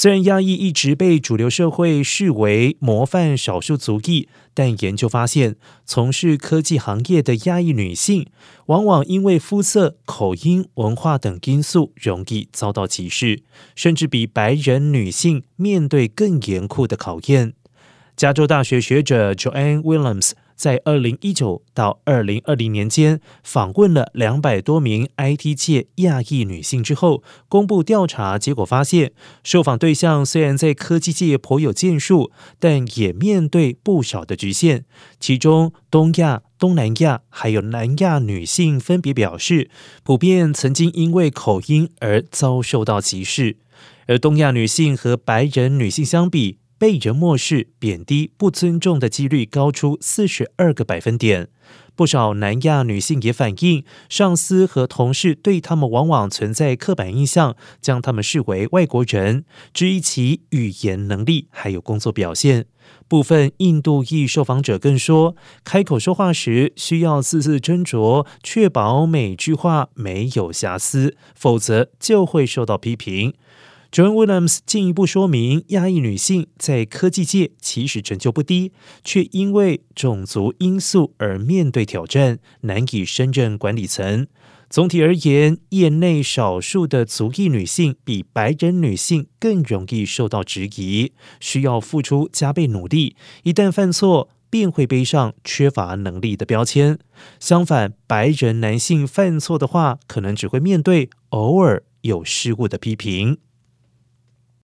虽然亚裔一直被主流社会视为模范少数族裔，但研究发现，从事科技行业的亚裔女性，往往因为肤色、口音、文化等因素，容易遭到歧视，甚至比白人女性面对更严酷的考验。加州大学学者 Joanne Williams。在二零一九到二零二零年间，访问了两百多名 IT 界亚裔女性之后，公布调查结果发现，受访对象虽然在科技界颇有建树，但也面对不少的局限。其中，东亚、东南亚还有南亚女性分别表示，普遍曾经因为口音而遭受到歧视，而东亚女性和白人女性相比。被人漠视、贬低、不尊重的几率高出四十二个百分点。不少南亚女性也反映，上司和同事对他们往往存在刻板印象，将他们视为外国人，质疑其语言能力还有工作表现。部分印度裔受访者更说，开口说话时需要字字斟酌，确保每句话没有瑕疵，否则就会受到批评。John Williams 进一步说明，亚裔女性在科技界其实成就不低，却因为种族因素而面对挑战，难以升任管理层。总体而言，业内少数的族裔女性比白人女性更容易受到质疑，需要付出加倍努力。一旦犯错，便会背上缺乏能力的标签。相反，白人男性犯错的话，可能只会面对偶尔有失误的批评。